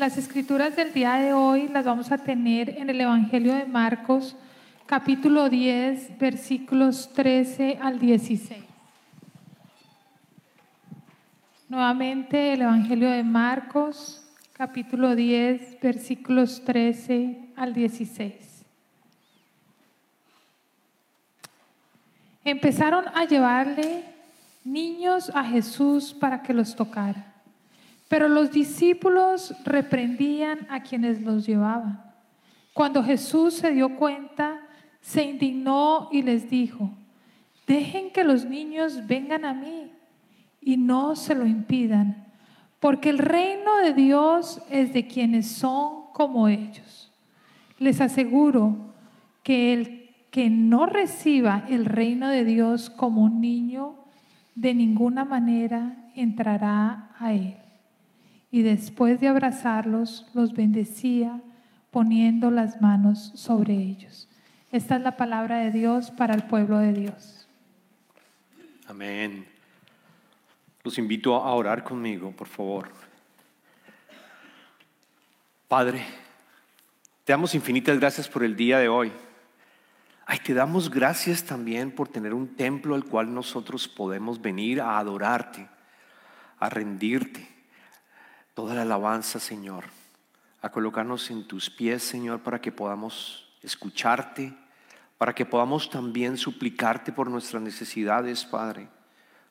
Las escrituras del día de hoy las vamos a tener en el Evangelio de Marcos, capítulo 10, versículos 13 al 16. Nuevamente el Evangelio de Marcos, capítulo 10, versículos 13 al 16. Empezaron a llevarle niños a Jesús para que los tocara, pero los discípulos reprendían a quienes los llevaban. Cuando Jesús se dio cuenta, se indignó y les dijo, dejen que los niños vengan a mí y no se lo impidan, porque el reino de Dios es de quienes son como ellos. Les aseguro que el que no reciba el reino de Dios como un niño, de ninguna manera entrará a él. Y después de abrazarlos, los bendecía poniendo las manos sobre ellos. Esta es la palabra de Dios para el pueblo de Dios. Amén. Los invito a orar conmigo, por favor. Padre, te damos infinitas gracias por el día de hoy. Ay, te damos gracias también por tener un templo al cual nosotros podemos venir a adorarte, a rendirte. Toda la alabanza, Señor, a colocarnos en tus pies, Señor, para que podamos escucharte, para que podamos también suplicarte por nuestras necesidades, Padre,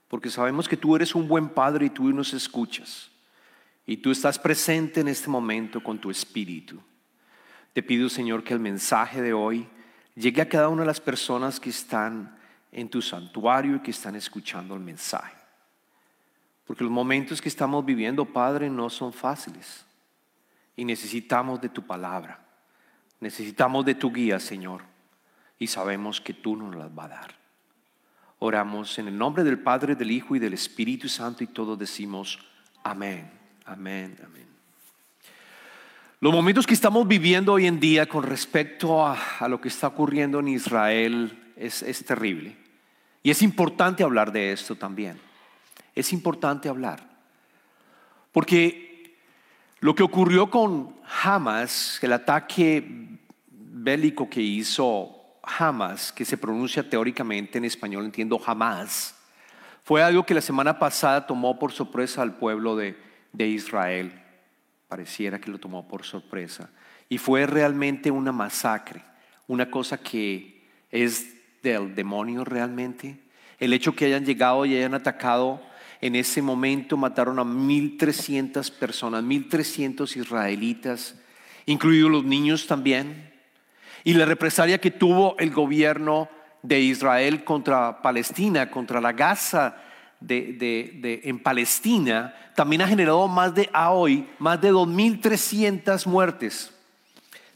porque sabemos que tú eres un buen Padre y tú nos escuchas, y tú estás presente en este momento con tu Espíritu. Te pido, Señor, que el mensaje de hoy llegue a cada una de las personas que están en tu santuario y que están escuchando el mensaje. Porque los momentos que estamos viviendo, Padre, no son fáciles. Y necesitamos de tu palabra. Necesitamos de tu guía, Señor, y sabemos que tú nos las vas a dar. Oramos en el nombre del Padre, del Hijo y del Espíritu Santo y todos decimos amén, amén, amén. Los momentos que estamos viviendo hoy en día con respecto a, lo que está ocurriendo en Israel es, es terrible. Y es importante hablar de esto también. Es importante hablar. Porque lo que ocurrió con Hamas, el ataque bélico que hizo Hamas, que se pronuncia teóricamente en español, entiendo jamás, fue algo que la semana pasada tomó por sorpresa al pueblo de, de Israel. Pareciera que lo tomó por sorpresa. Y fue realmente una masacre, una cosa que es del demonio realmente. El hecho que hayan llegado y hayan atacado en ese momento, mataron a 1.300 personas, 1.300 israelitas, incluidos los niños también y la represalia que tuvo el gobierno de Israel contra Palestina, contra la Gaza de, en Palestina, también ha generado más de a hoy, más de 2.300 muertes.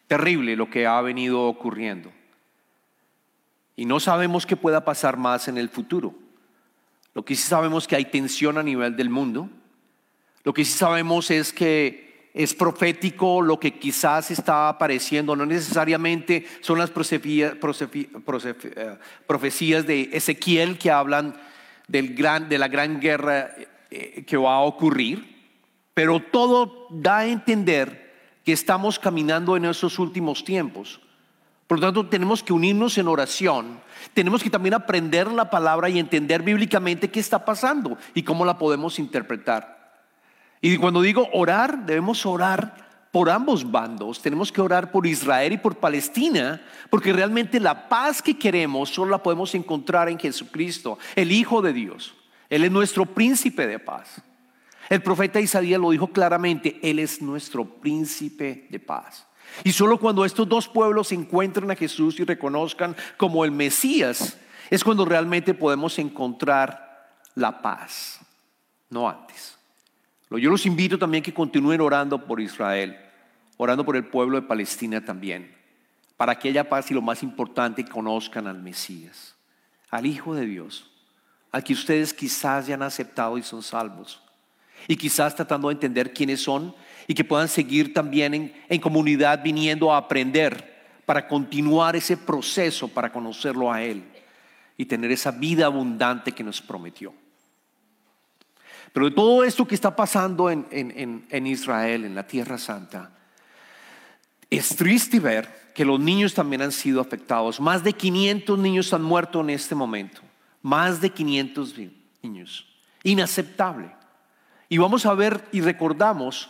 Terrible lo que ha venido ocurriendo. Y no sabemos qué pueda pasar más en el futuro. Lo que sí sabemos es que hay tensión a nivel del mundo. Lo que sí sabemos es que es profético lo que quizás está apareciendo, no necesariamente son las eh, profecías de Ezequiel que hablan del gran, de la gran guerra eh, que va a ocurrir, pero todo da a entender que estamos caminando en esos últimos tiempos. Por lo tanto, tenemos que unirnos en oración, tenemos que también aprender la palabra y entender bíblicamente qué está pasando y cómo la podemos interpretar. Y cuando digo orar, debemos orar por ambos bandos. Tenemos que orar por Israel y por Palestina, porque realmente la paz que queremos solo la podemos encontrar en Jesucristo, el Hijo de Dios. Él es nuestro príncipe de paz. El profeta Isaías lo dijo claramente, Él es nuestro príncipe de paz. Y solo cuando estos dos pueblos encuentren a Jesús y reconozcan como el Mesías, es cuando realmente podemos encontrar la paz, no antes. Yo los invito también que continúen orando por Israel, orando por el pueblo de Palestina también, para que haya paz y lo más importante, conozcan al Mesías, al Hijo de Dios, al que ustedes quizás ya han aceptado y son salvos, y quizás tratando de entender quiénes son y que puedan seguir también en, comunidad viniendo a aprender para continuar ese proceso, para conocerlo a Él y tener esa vida abundante que nos prometió. Pero de todo esto que está pasando en, en Israel, en la Tierra Santa, es triste ver que los niños también han sido afectados. Más de 500 niños han muerto en este momento. Más de 500 niños. Inaceptable. Y vamos a ver y recordamos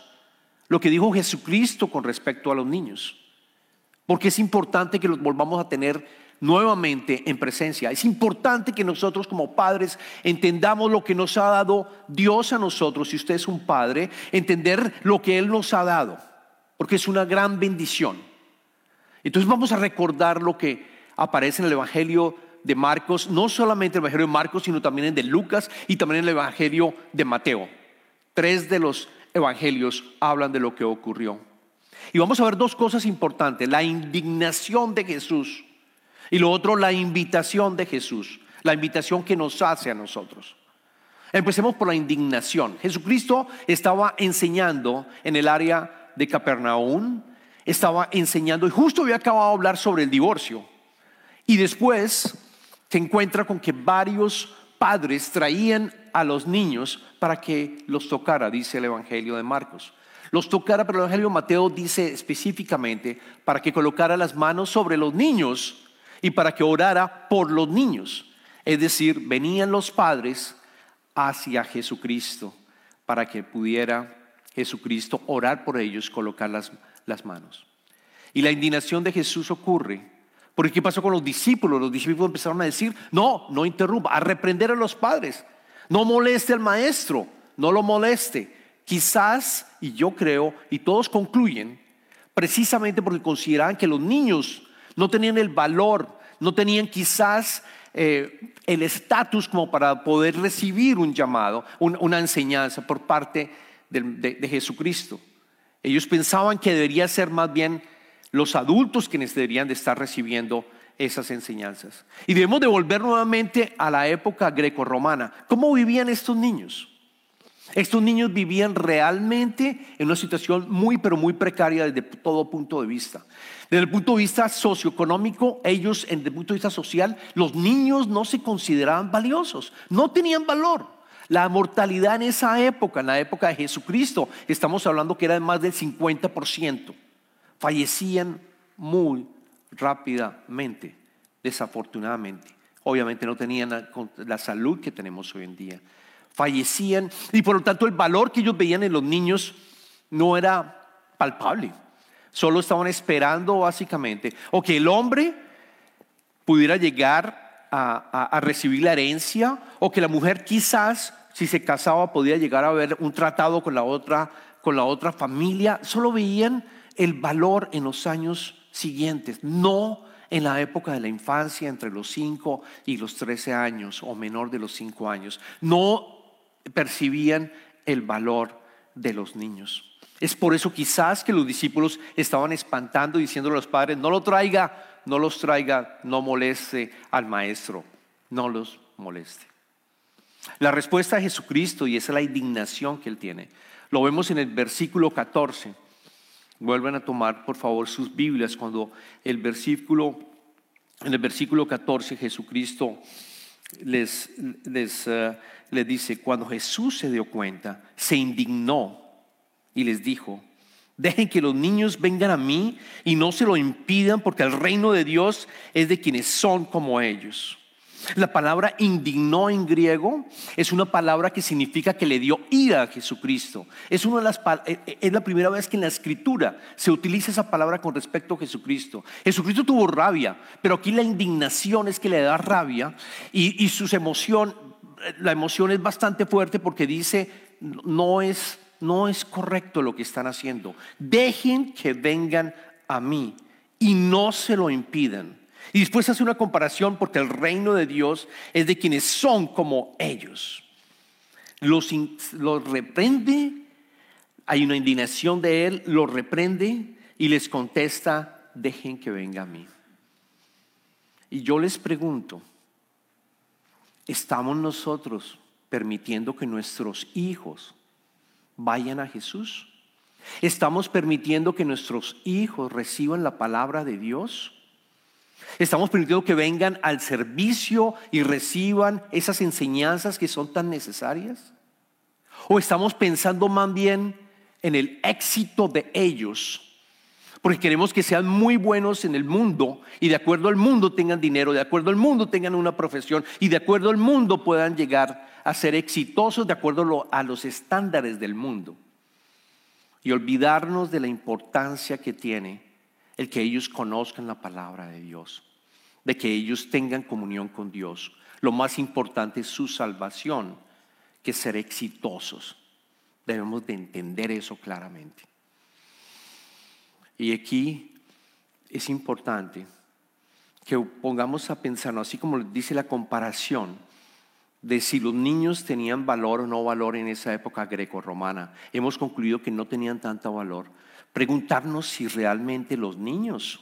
lo que dijo Jesucristo con respecto a los niños. Porque es importante que los volvamos a tener nuevamente en presencia. Es importante que nosotros como padres entendamos lo que nos ha dado Dios a nosotros. Si usted es un padre, entender lo que Él nos ha dado. Porque es una gran bendición. Entonces vamos a recordar lo que aparece en el Evangelio de Marcos, no solamente el Evangelio de Marcos, sino también en el de Lucas y también en el Evangelio de Mateo. Tres de los evangelios hablan de lo que ocurrió. Y vamos a ver dos cosas importantes, la indignación de Jesús y lo otro, la invitación de Jesús, la invitación que nos hace a nosotros. Empecemos por la indignación. Jesucristo estaba enseñando en el área de Capernaum, estaba enseñando y justo había acabado de hablar sobre el divorcio. Y después se encuentra con que varios padres traían a los niños para que los tocara, dice el Evangelio de Marcos. Los tocara, pero el Evangelio de Mateo dice específicamente para que colocara las manos sobre los niños y para que orara por los niños. Es decir, venían los padres hacia Jesucristo para que pudiera Jesucristo orar por ellos, colocar las las manos. Y la indignación de Jesús ocurre. Porque ¿qué pasó con los discípulos? Los discípulos empezaron a decir, no, no interrumpa, a reprender a los padres. No moleste al maestro, no lo moleste. Quizás, y yo creo, y todos concluyen, precisamente porque consideraban que los niños no tenían el valor, no tenían quizás eh, el estatus como para poder recibir un llamado, una enseñanza por parte de Jesucristo. Ellos pensaban que debería ser más bien los adultos quienes deberían de estar recibiendo esas enseñanzas. Y debemos de volver nuevamente a la época greco-romana. ¿Cómo vivían estos niños? Estos niños vivían realmente en una situación muy, pero muy precaria desde todo punto de vista. Desde el punto de vista socioeconómico, ellos, desde el punto de vista social, los niños no se consideraban valiosos, no tenían valor. La mortalidad en esa época, en la época de Jesucristo, estamos hablando que era de más del 50%. Fallecían muy rápidamente, desafortunadamente. Obviamente no tenían la, salud que tenemos hoy en día. Fallecían y por lo tanto el valor que ellos veían en los niños no era palpable. Solo estaban esperando básicamente o que el hombre pudiera llegar a, recibir la herencia o que la mujer quizás si se casaba podía llegar a ver un tratado con la otra con la otra familia, solo veían el valor en los años siguientes, no en la época de la infancia entre los 5 y los 13 años o menor de los 5 años, no percibían el valor de los niños. Es por eso quizás que los discípulos estaban espantando diciendo a los padres, no lo traiga no los traiga, no moleste al maestro, no los moleste. La respuesta de Jesucristo, y esa es la indignación que él tiene, lo vemos en el versículo 14. Vuelven a tomar, por favor, sus Biblias cuando el versículo, en el versículo 14 Jesucristo les, les, eh, les dice, cuando Jesús se dio cuenta, se indignó y les dijo, Dejen que los niños vengan a mí y no se lo impidan porque el reino de Dios es de quienes son como ellos. La palabra indignó en griego es una palabra que significa que le dio ira a Jesucristo. Es, una de las, eh, eh, es la primera vez que en la escritura se utiliza esa palabra con respecto a Jesucristo. Jesucristo tuvo rabia, pero aquí la indignación es que le da rabia y, y su emoción, la emoción es bastante fuerte porque dice, no es no es correcto lo que están haciendo. Dejen que vengan a mí y no se lo impidan. Y después hace una comparación porque el reino de Dios es de quienes son como ellos. Los, reprende, hay una indignación de él, los reprende y les contesta, dejen que venga a mí. Y yo les pregunto, ¿estamos nosotros permitiendo que nuestros hijos vayan a Jesús? ¿Estamos permitiendo que nuestros hijos reciban la palabra de Dios? ¿Estamos permitiendo que vengan al servicio y reciban esas enseñanzas que son tan necesarias? ¿O estamos pensando más bien en el éxito de ellos? Porque queremos que sean muy buenos en el mundo y de acuerdo al mundo tengan dinero, de acuerdo al mundo tengan una profesión y de acuerdo al mundo puedan llegar a ser exitosos de acuerdo a los estándares del mundo. Y olvidarnos de la importancia que tiene el que ellos conozcan la palabra de Dios, de que ellos tengan comunión con Dios. Lo más importante es su salvación que ser exitosos. Debemos de entender eso claramente. Y aquí es importante que pongamos a pensar, así como dice la comparación de si los niños tenían valor o no valor en esa época greco-romana. Hemos concluido que no tenían tanto valor. Preguntarnos si realmente los niños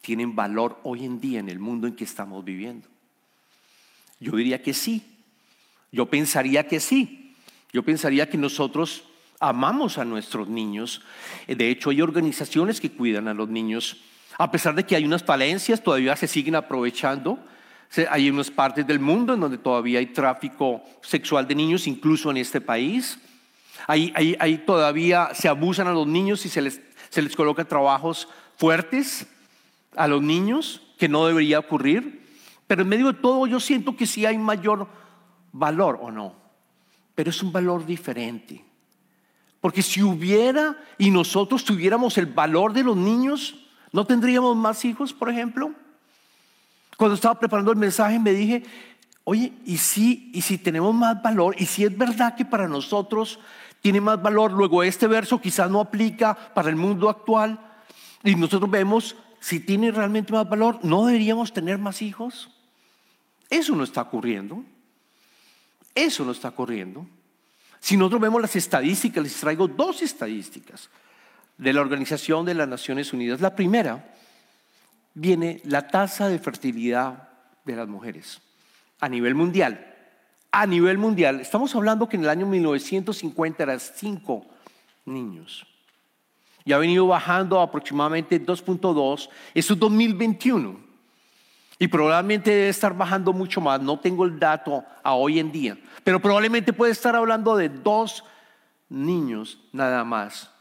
tienen valor hoy en día en el mundo en que estamos viviendo. Yo diría que sí. Yo pensaría que sí. Yo pensaría que nosotros amamos a nuestros niños. De hecho, hay organizaciones que cuidan a los niños. A pesar de que hay unas falencias, todavía se siguen aprovechando. Hay unas partes del mundo en donde todavía hay tráfico sexual de niños, incluso en este país. Ahí, todavía se abusan a los niños y se les, se les coloca trabajos fuertes a los niños, que no debería ocurrir. Pero en medio de todo yo siento que sí hay mayor valor o no, pero es un valor diferente. Porque si hubiera y nosotros tuviéramos el valor de los niños, ¿no tendríamos más hijos, por ejemplo? Cuando estaba preparando el mensaje me dije, oye, ¿y si, y si tenemos más valor? ¿Y si es verdad que para nosotros tiene más valor? Luego este verso quizás no aplica para el mundo actual y nosotros vemos si tiene realmente más valor, ¿no deberíamos tener más hijos? Eso no está ocurriendo. Eso no está ocurriendo. Si nosotros vemos las estadísticas, les traigo dos estadísticas de la Organización de las Naciones Unidas. La primera viene la tasa de fertilidad de las mujeres a nivel mundial. A nivel mundial, estamos hablando que en el año 1950 eran 5 niños. Y ha venido bajando aproximadamente 2.2. Eso es 2021. Y probablemente debe estar bajando mucho más. No tengo el dato a hoy en día. Pero probablemente puede estar hablando de dos niños nada más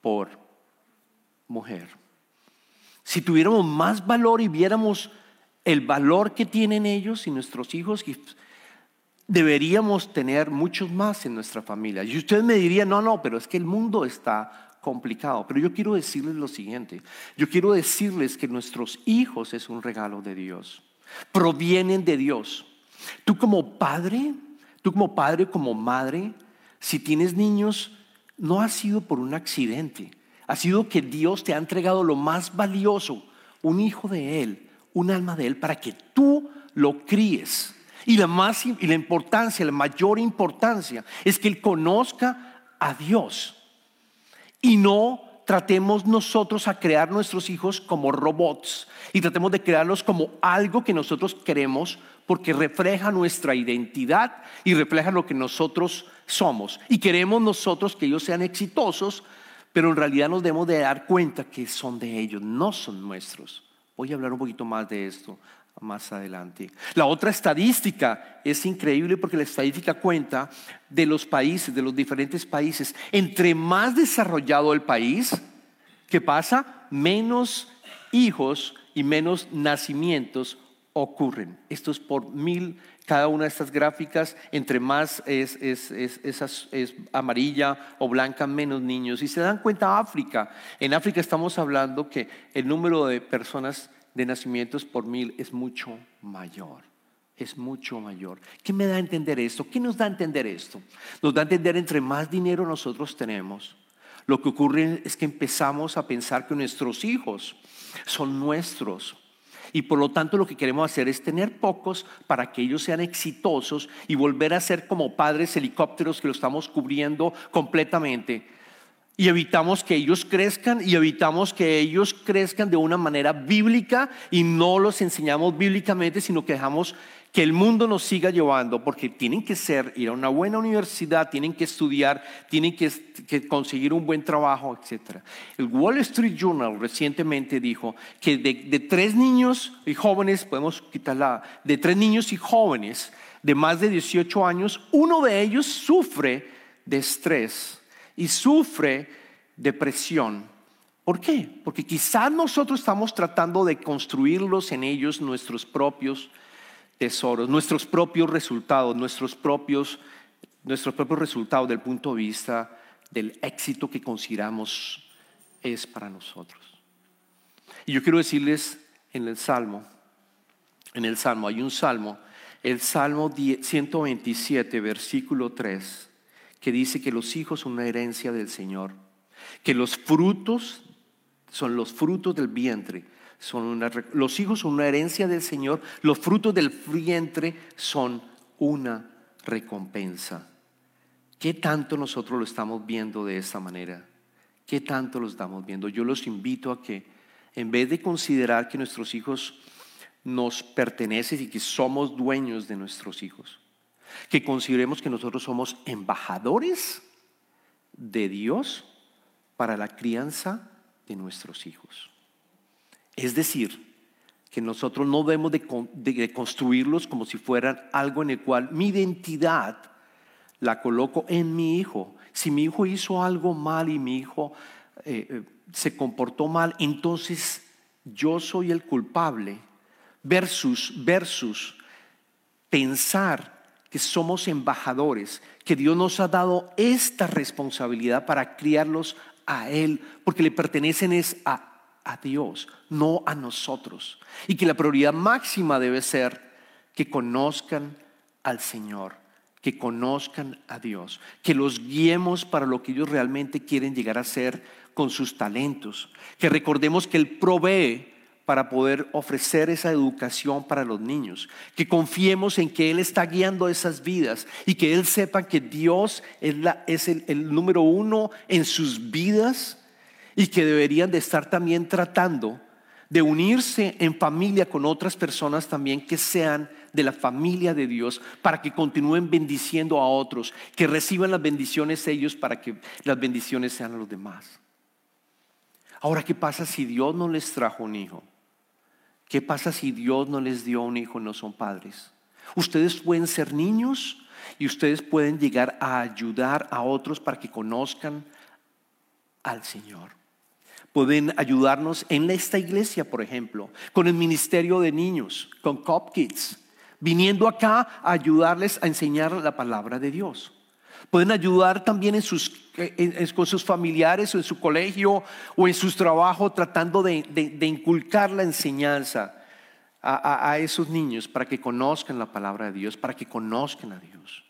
por mujer. Si tuviéramos más valor y viéramos el valor que tienen ellos y nuestros hijos, deberíamos tener muchos más en nuestra familia. Y ustedes me dirían, no, no, pero es que el mundo está complicado. Pero yo quiero decirles lo siguiente. Yo quiero decirles que nuestros hijos es un regalo de Dios. Provienen de Dios. Tú como padre, tú como padre, como madre, si tienes niños, no ha sido por un accidente ha sido que Dios te ha entregado lo más valioso, un hijo de Él, un alma de Él, para que tú lo críes. Y la, más, y la importancia, la mayor importancia es que Él conozca a Dios. Y no tratemos nosotros a crear nuestros hijos como robots y tratemos de crearlos como algo que nosotros queremos porque refleja nuestra identidad y refleja lo que nosotros somos. Y queremos nosotros que ellos sean exitosos pero en realidad nos debemos de dar cuenta que son de ellos, no son nuestros. Voy a hablar un poquito más de esto más adelante. La otra estadística es increíble porque la estadística cuenta de los países, de los diferentes países. Entre más desarrollado el país, ¿qué pasa? Menos hijos y menos nacimientos ocurren. Esto es por mil cada una de estas gráficas, entre más es, amarilla o blanca, menos niños. Y se dan cuenta África. En África estamos hablando que el número de personas de nacimientos por mil es mucho mayor. Es mucho mayor. ¿Qué me da a entender esto? ¿Qué nos da a entender esto? Nos da a entender entre más dinero nosotros tenemos. Lo que ocurre es que empezamos a pensar que nuestros hijos son nuestros y por lo tanto lo que queremos hacer es tener pocos para que ellos sean exitosos y volver a ser como padres helicópteros que lo estamos cubriendo completamente. Y evitamos que ellos crezcan y evitamos que ellos crezcan de una manera bíblica y no los enseñamos bíblicamente, sino que dejamos que el mundo nos siga llevando, porque tienen que ser, ir a una buena universidad, tienen que estudiar, tienen que, conseguir un buen trabajo, etc. El Wall Street Journal recientemente dijo que de, tres niños y jóvenes, podemos quitarla, de tres niños y jóvenes de más de 18 años, uno de ellos sufre de estrés y sufre depresión. ¿Por qué? Porque quizás nosotros estamos tratando de construirlos en ellos nuestros propios tesoros, nuestros propios resultados, nuestros propios, nuestros propios resultados del punto de vista del éxito que consideramos es para nosotros. Y yo quiero decirles en el Salmo, en el Salmo, hay un Salmo, el Salmo 127, versículo 3, que dice que los hijos son una herencia del Señor, que los frutos son los frutos del vientre, son los hijos son una herencia del Señor, los frutos del vientre son una recompensa. ¿Qué tanto nosotros lo estamos viendo de esta manera? ¿Qué tanto lo estamos viendo? Yo los invito a que en vez de considerar que nuestros hijos nos pertenecen y que somos dueños de nuestros hijos, que consideremos que nosotros somos embajadores de Dios para la crianza de nuestros hijos. Es decir, que nosotros no debemos de, construirlos como si fueran algo en el cual mi identidad la coloco en mi hijo. Si mi hijo hizo algo mal y mi hijo eh, eh, se comportó mal, entonces yo soy el culpable versus versus pensar que somos embajadores, que Dios nos ha dado esta responsabilidad para criarlos a Él, porque le pertenecen es a, a Dios, no a nosotros. Y que la prioridad máxima debe ser que conozcan al Señor, que conozcan a Dios, que los guiemos para lo que ellos realmente quieren llegar a ser con sus talentos, que recordemos que Él provee para poder ofrecer esa educación para los niños, que confiemos en que Él está guiando esas vidas y que Él sepa que Dios es, el, el número uno en sus vidas y que deberían de estar también tratando de unirse en familia con otras personas también que sean de la familia de Dios para que continúen bendiciendo a otros, que reciban las bendiciones ellos para que las bendiciones sean a los demás. Ahora, ¿qué pasa si Dios no les trajo un hijo? ¿Qué pasa si Dios no les dio un hijo y no son padres? Ustedes pueden ser niños y ustedes pueden llegar a ayudar a otros para que conozcan al Señor. Pueden ayudarnos en esta iglesia, por ejemplo, con el ministerio de niños, con Cop Kids, viniendo acá a ayudarles a enseñar la palabra de Dios. Pueden ayudar también con sus familiares o en su colegio o en sus trabajos tratando de, inculcar la enseñanza a, esos niños para que conozcan la palabra de Dios, para que conozcan a Dios.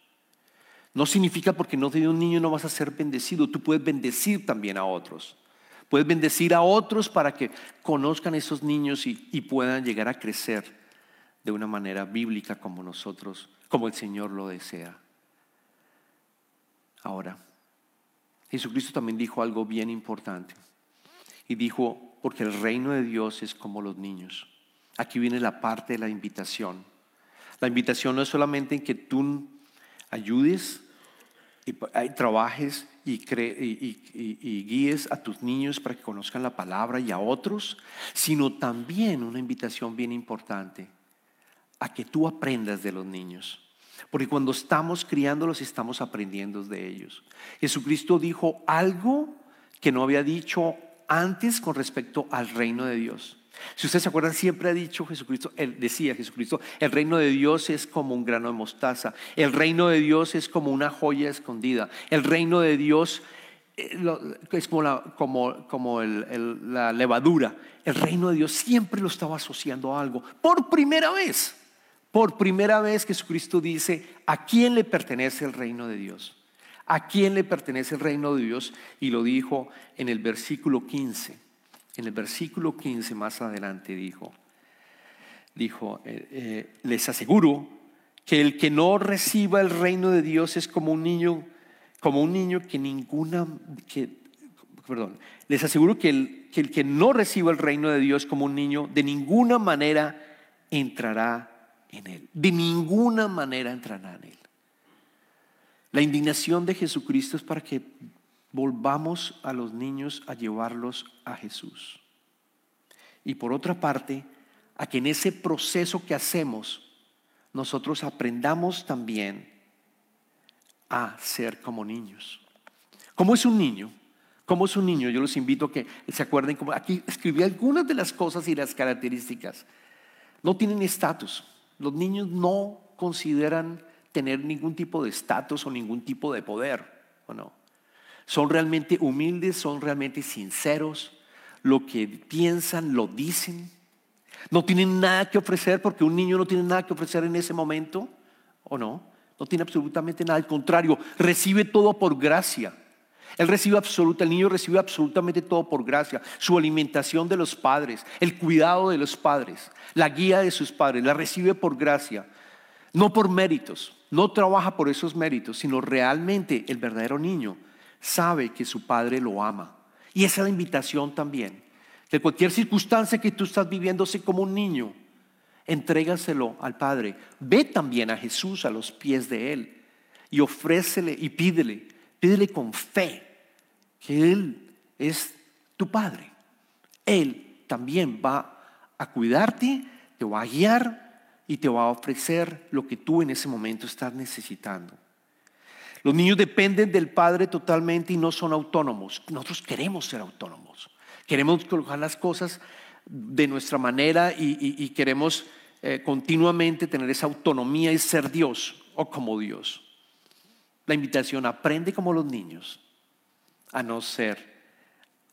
No significa porque no te un niño no vas a ser bendecido, tú puedes bendecir también a otros. Puedes bendecir a otros para que conozcan a esos niños y puedan llegar a crecer de una manera bíblica como nosotros, como el Señor lo desea. Ahora, Jesucristo también dijo algo bien importante. Y dijo, porque el reino de Dios es como los niños. Aquí viene la parte de la invitación. La invitación no es solamente en que tú ayudes y trabajes y, y, guíes a tus niños para que conozcan la palabra y a otros, sino también una invitación bien importante a que tú aprendas de los niños. Porque cuando estamos criándolos estamos aprendiendo de ellos. Jesucristo dijo algo que no había dicho antes con respecto al reino de Dios. Si ustedes se acuerdan, siempre ha dicho Jesucristo, él decía Jesucristo, el reino de Dios es como un grano de mostaza, el reino de Dios es como una joya escondida, el reino de Dios eh, es como como, como la levadura, el reino de Dios siempre lo estaba asociando a algo, por primera vez. Por primera vez Jesucristo dice, ¿a quién le pertenece el reino de Dios? ¿A quién le pertenece el reino de Dios? Y lo dijo en el versículo 15. En el versículo 15 más adelante dijo, dijo, eh, eh, les aseguro que el que no reciba el reino de Dios es como un niño, como un niño que ninguna, que, perdón, les aseguro que el, que el que no reciba el reino de Dios como un niño, de ninguna manera entrará en Él. De ninguna manera entrará en Él. La indignación de Jesucristo es para que volvamos a los niños a llevarlos a Jesús. Y por otra parte, a que en ese proceso que hacemos, nosotros aprendamos también a ser como niños. ¿Cómo es un niño? ¿Cómo es un niño? Yo los invito a que se acuerden, como aquí escribí algunas de las cosas y las características. No tienen estatus. Los niños no consideran tener ningún tipo de estatus o ningún tipo de poder, ¿o no? Son realmente humildes, son realmente sinceros, lo que piensan lo dicen. No tienen nada que ofrecer porque un niño no tiene nada que ofrecer en ese momento, ¿o no? No tiene absolutamente nada, al contrario, recibe todo por gracia. Él recibe absoluta, el niño recibe absolutamente todo por gracia. Su alimentación de los padres, el cuidado de los padres, la guía de sus padres, la recibe por gracia, no por méritos. No trabaja por esos méritos, sino realmente el verdadero niño sabe que su padre lo ama. Y esa es la invitación también. Que cualquier circunstancia que tú estás viviendo, sé como un niño, entrégaselo al Padre. Ve también a Jesús a los pies de Él y ofrécele y pídele, pídele con fe que Él es tu Padre. Él también va a cuidarte, te va a guiar y te va a ofrecer lo que tú en ese momento estás necesitando. Los niños dependen del Padre totalmente y no son autónomos. Nosotros queremos ser autónomos. Queremos colocar las cosas de nuestra manera y, queremos eh, continuamente tener esa autonomía y ser Dios o como Dios. La invitación, aprende como los niños a no ser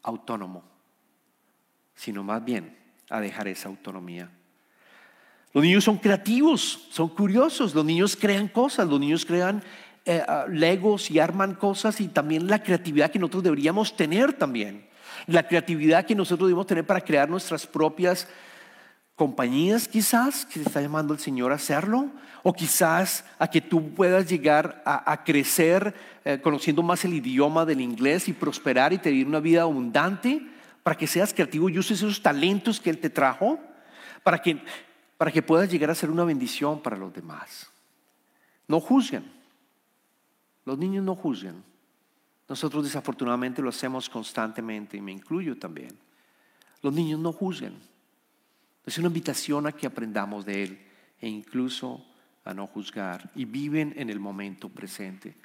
autónomo, sino más bien a dejar esa autonomía. Los niños son creativos, son curiosos, los niños crean cosas, los niños crean eh, ah, legos y arman cosas y también la creatividad que nosotros deberíamos tener también. La creatividad que nosotros debemos tener para crear nuestras propias compañías quizás, que está llamando el Señor a hacerlo, o quizás a que tú puedas llegar a, crecer eh, conociendo más el idioma del inglés y prosperar y tener una vida abundante, para que seas creativo y uses esos talentos que Él te trajo, para que, para que puedas llegar a ser una bendición para los demás. No juzguen. Los niños no juzgan. Nosotros desafortunadamente lo hacemos constantemente y me incluyo también. Los niños no juzgan. Es una invitación a que aprendamos de Él e incluso a no juzgar. Y viven en el momento presente.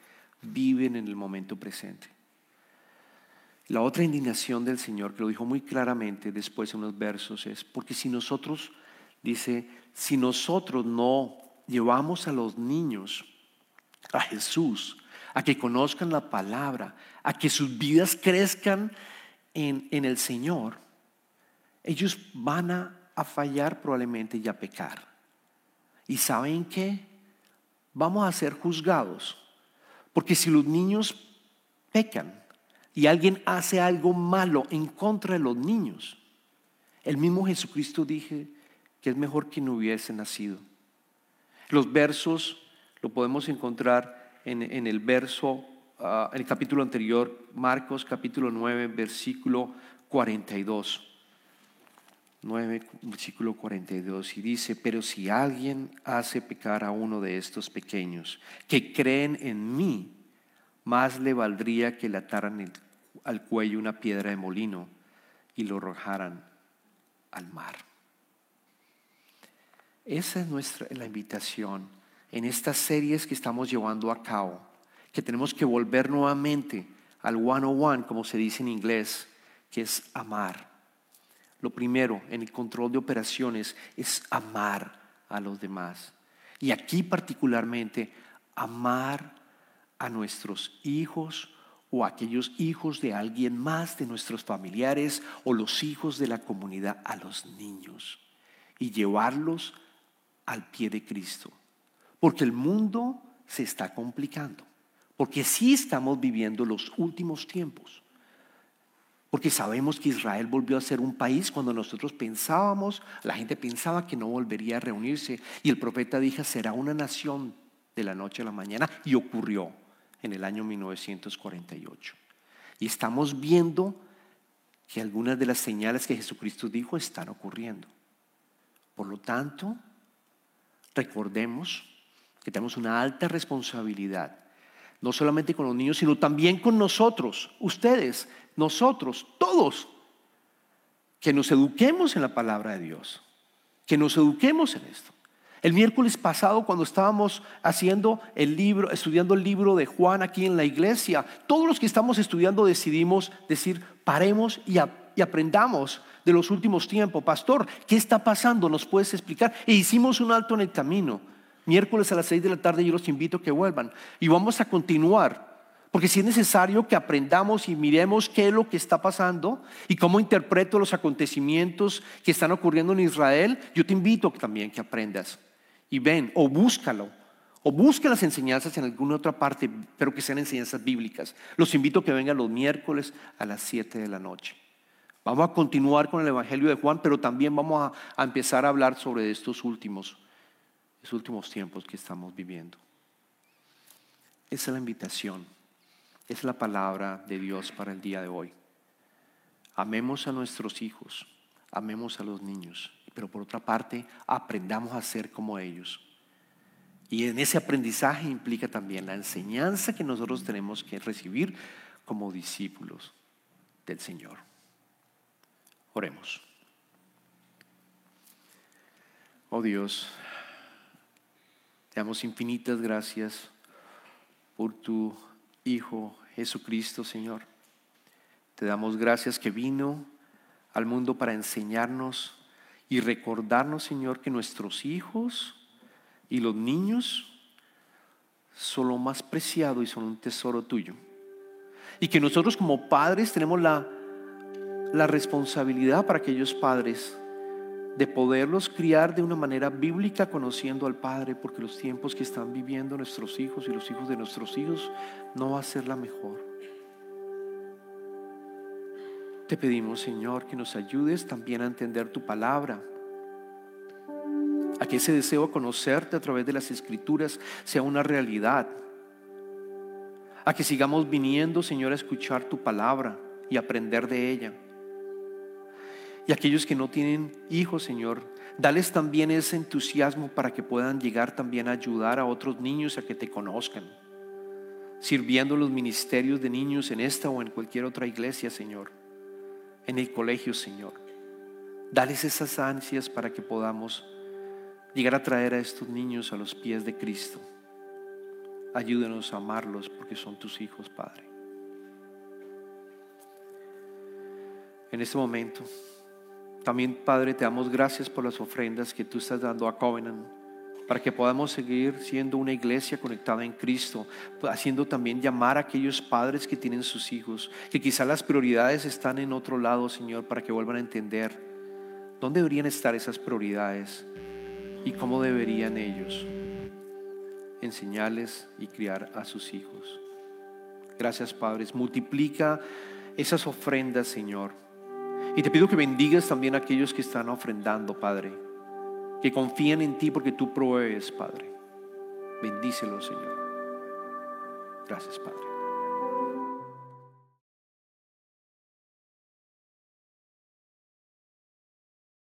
Viven en el momento presente. La otra indignación del Señor, que lo dijo muy claramente después en unos versos, es porque si nosotros, dice, si nosotros no llevamos a los niños a Jesús, a que conozcan la palabra, a que sus vidas crezcan en, en el Señor, ellos van a a fallar probablemente y a pecar. ¿Y saben qué? Vamos a ser juzgados. Porque si los niños pecan y alguien hace algo malo en contra de los niños, el mismo Jesucristo dije que es mejor que no hubiese nacido. Los versos lo podemos encontrar en, el verso, ah, en el capítulo anterior, Marcos capítulo 9, versículo 42. 9, versículo 42, y dice, pero si alguien hace pecar a uno de estos pequeños que creen en mí, más le valdría que le ataran al cuello una piedra de molino y lo arrojaran al mar. Esa es nuestra la invitación en estas series que estamos llevando a cabo, que tenemos que volver nuevamente al one on one, como se dice en inglés, que es amar lo primero en el control de operaciones es amar a los demás. Y aquí particularmente, amar a nuestros hijos o a aquellos hijos de alguien más, de nuestros familiares o los hijos de la comunidad, a los niños. Y llevarlos al pie de Cristo. Porque el mundo se está complicando. Porque sí estamos viviendo los últimos tiempos. Porque sabemos que Israel volvió a ser un país cuando nosotros pensábamos, la gente pensaba que no volvería a reunirse. Y el profeta dijo, será una nación de la noche a la mañana. Y ocurrió en el año 1948. Y estamos viendo que algunas de las señales que Jesucristo dijo están ocurriendo. Por lo tanto, recordemos que tenemos una alta responsabilidad no solamente con los niños, sino también con nosotros, ustedes, nosotros, todos, que nos eduquemos en la palabra de Dios, que nos eduquemos en esto, El miércoles pasado, cuando estábamos haciendo el libro, estudiando el libro de Juan aquí en la iglesia, todos los que estamos estudiando decidimos decir, paremos y, y aprendamos de los últimos tiempos. Pastor, ¿qué está pasando? ¿Nos puedes explicar? E hicimos un alto en el camino. Miércoles a las seis de la tarde yo los invito a que vuelvan. Y vamos a continuar. Porque si es necesario que aprendamos y miremos qué es lo que está pasando y cómo interpreto los acontecimientos que están ocurriendo en Israel, yo te invito también que aprendas y ven o búscalo o busca las enseñanzas en alguna otra parte, pero que sean enseñanzas bíblicas. Los invito a que vengan los miércoles a las 7 de la noche. Vamos a continuar con el Evangelio de Juan, pero también vamos a empezar a hablar sobre estos últimos, estos últimos tiempos que estamos viviendo. Esa es la invitación, es la palabra de Dios para el día de hoy. Amemos a nuestros hijos, amemos a los niños pero por otra parte aprendamos a ser como ellos. Y en ese aprendizaje implica también la enseñanza que nosotros tenemos que recibir como discípulos del Señor. Oremos. Oh Dios, damos infinitas gracias por tu Hijo Jesucristo, Señor. Te damos gracias que vino al mundo para enseñarnos y recordarnos, Señor, que nuestros hijos y los niños son lo más preciado y son un tesoro tuyo. Y que nosotros como padres tenemos la, la responsabilidad para aquellos padres de poderlos criar de una manera bíblica conociendo al Padre, porque los tiempos que están viviendo nuestros hijos y los hijos de nuestros hijos no va a ser la mejor. Te pedimos, Señor, que nos ayudes también a entender tu palabra. A que ese deseo de conocerte a través de las escrituras sea una realidad. A que sigamos viniendo, Señor, a escuchar tu palabra y aprender de ella. Y aquellos que no tienen hijos, Señor, dales también ese entusiasmo para que puedan llegar también a ayudar a otros niños a que te conozcan. Sirviendo los ministerios de niños en esta o en cualquier otra iglesia, Señor en el colegio, Señor. Dales esas ansias para que podamos llegar a traer a estos niños a los pies de Cristo. Ayúdenos a amarlos porque son tus hijos, Padre. En este momento, también, Padre, te damos gracias por las ofrendas que tú estás dando a Covenant para que podamos seguir siendo una iglesia conectada en Cristo, haciendo también llamar a aquellos padres que tienen sus hijos, que quizá las prioridades están en otro lado, Señor, para que vuelvan a entender dónde deberían estar esas prioridades y cómo deberían ellos enseñarles y criar a sus hijos. Gracias, padres. Multiplica esas ofrendas, Señor. Y te pido que bendigas también a aquellos que están ofrendando, Padre que confían en ti porque tú provees, Padre. Bendícelo, Señor. Gracias, Padre.